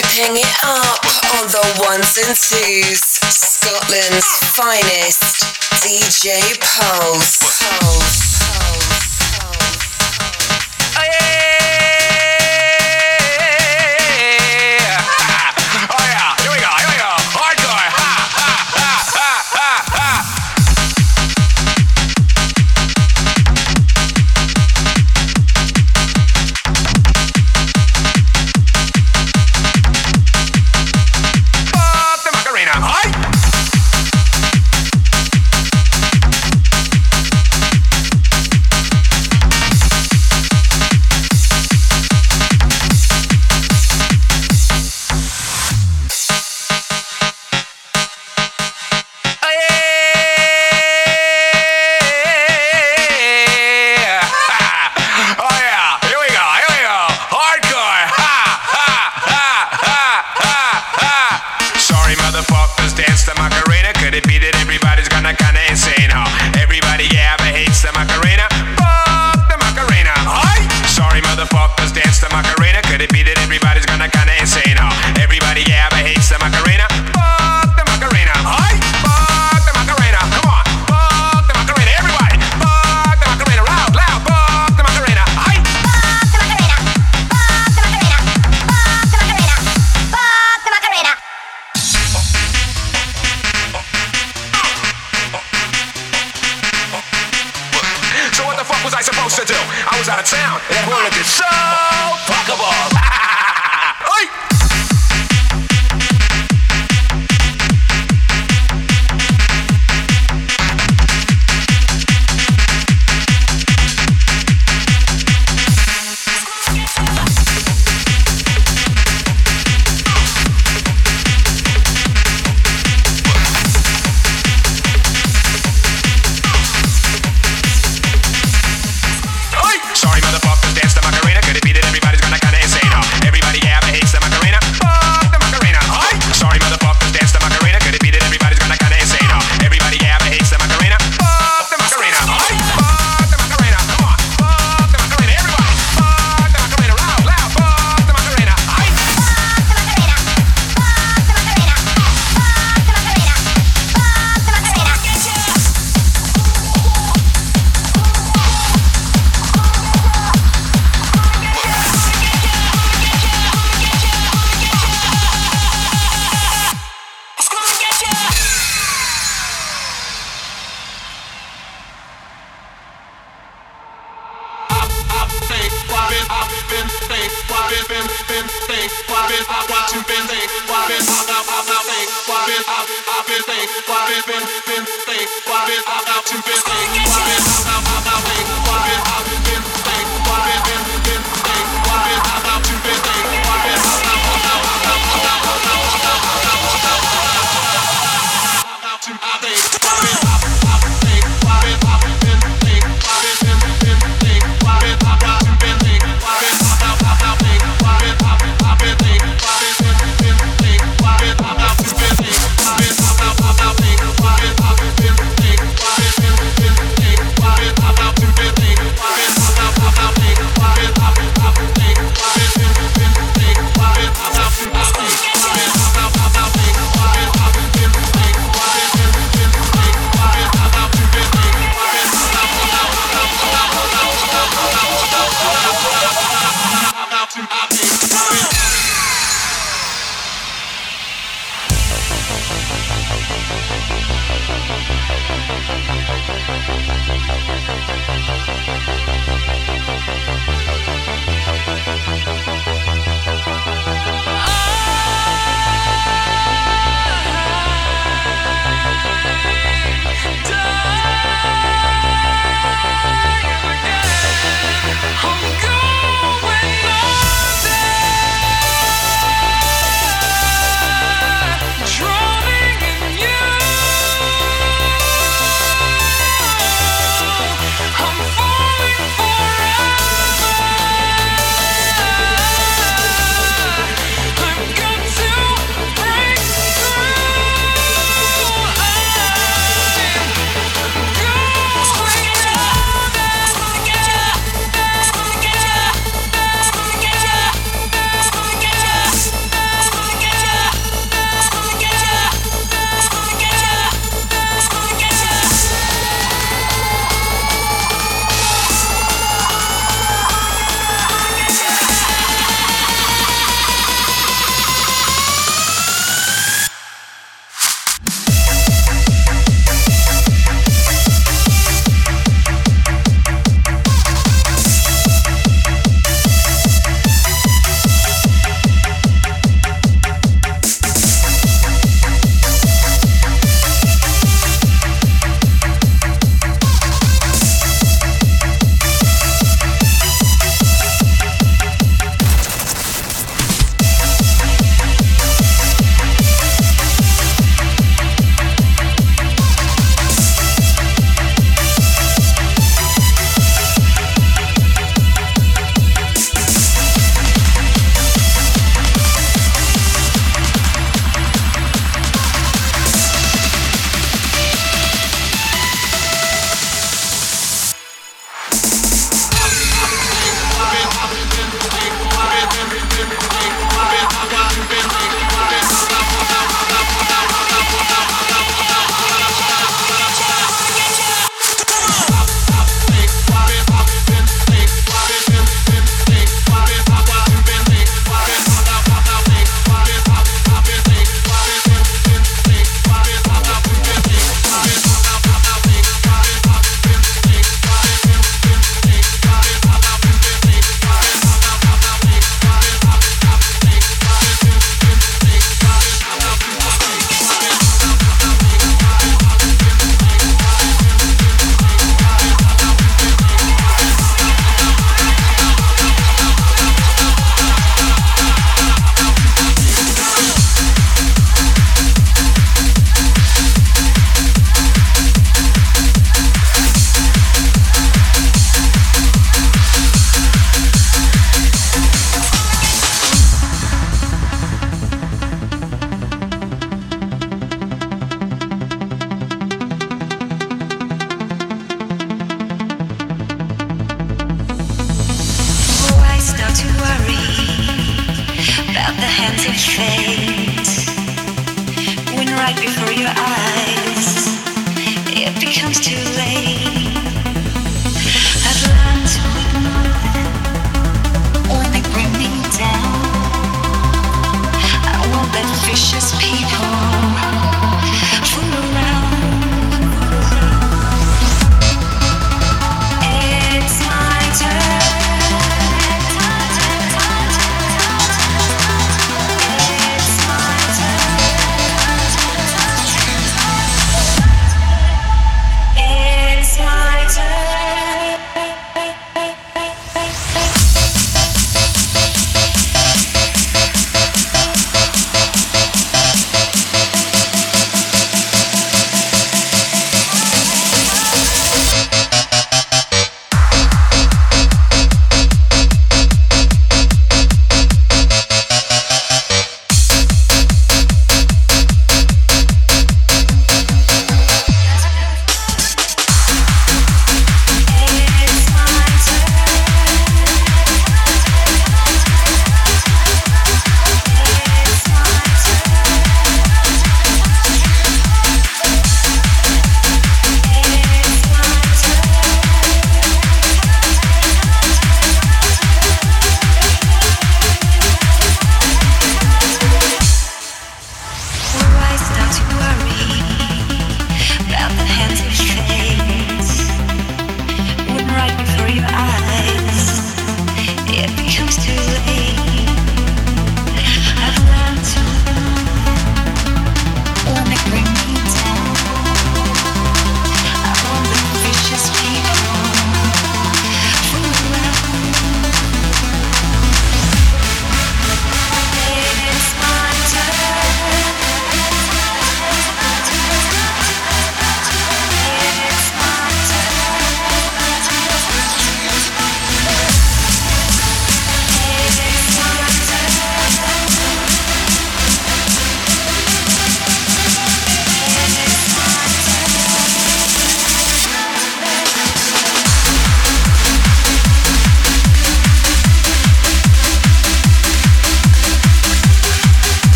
ripping it up on the ones and twos. Scotland's finest DJ Pulse. Oh, Pulse.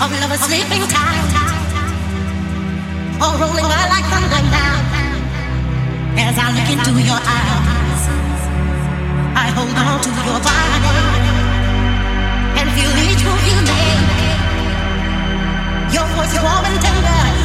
of lovers sleeping tight, or rolling by like thunder now. As I look into your eyes, I hold on to your body and feel each move you make. Your voice warm and tender.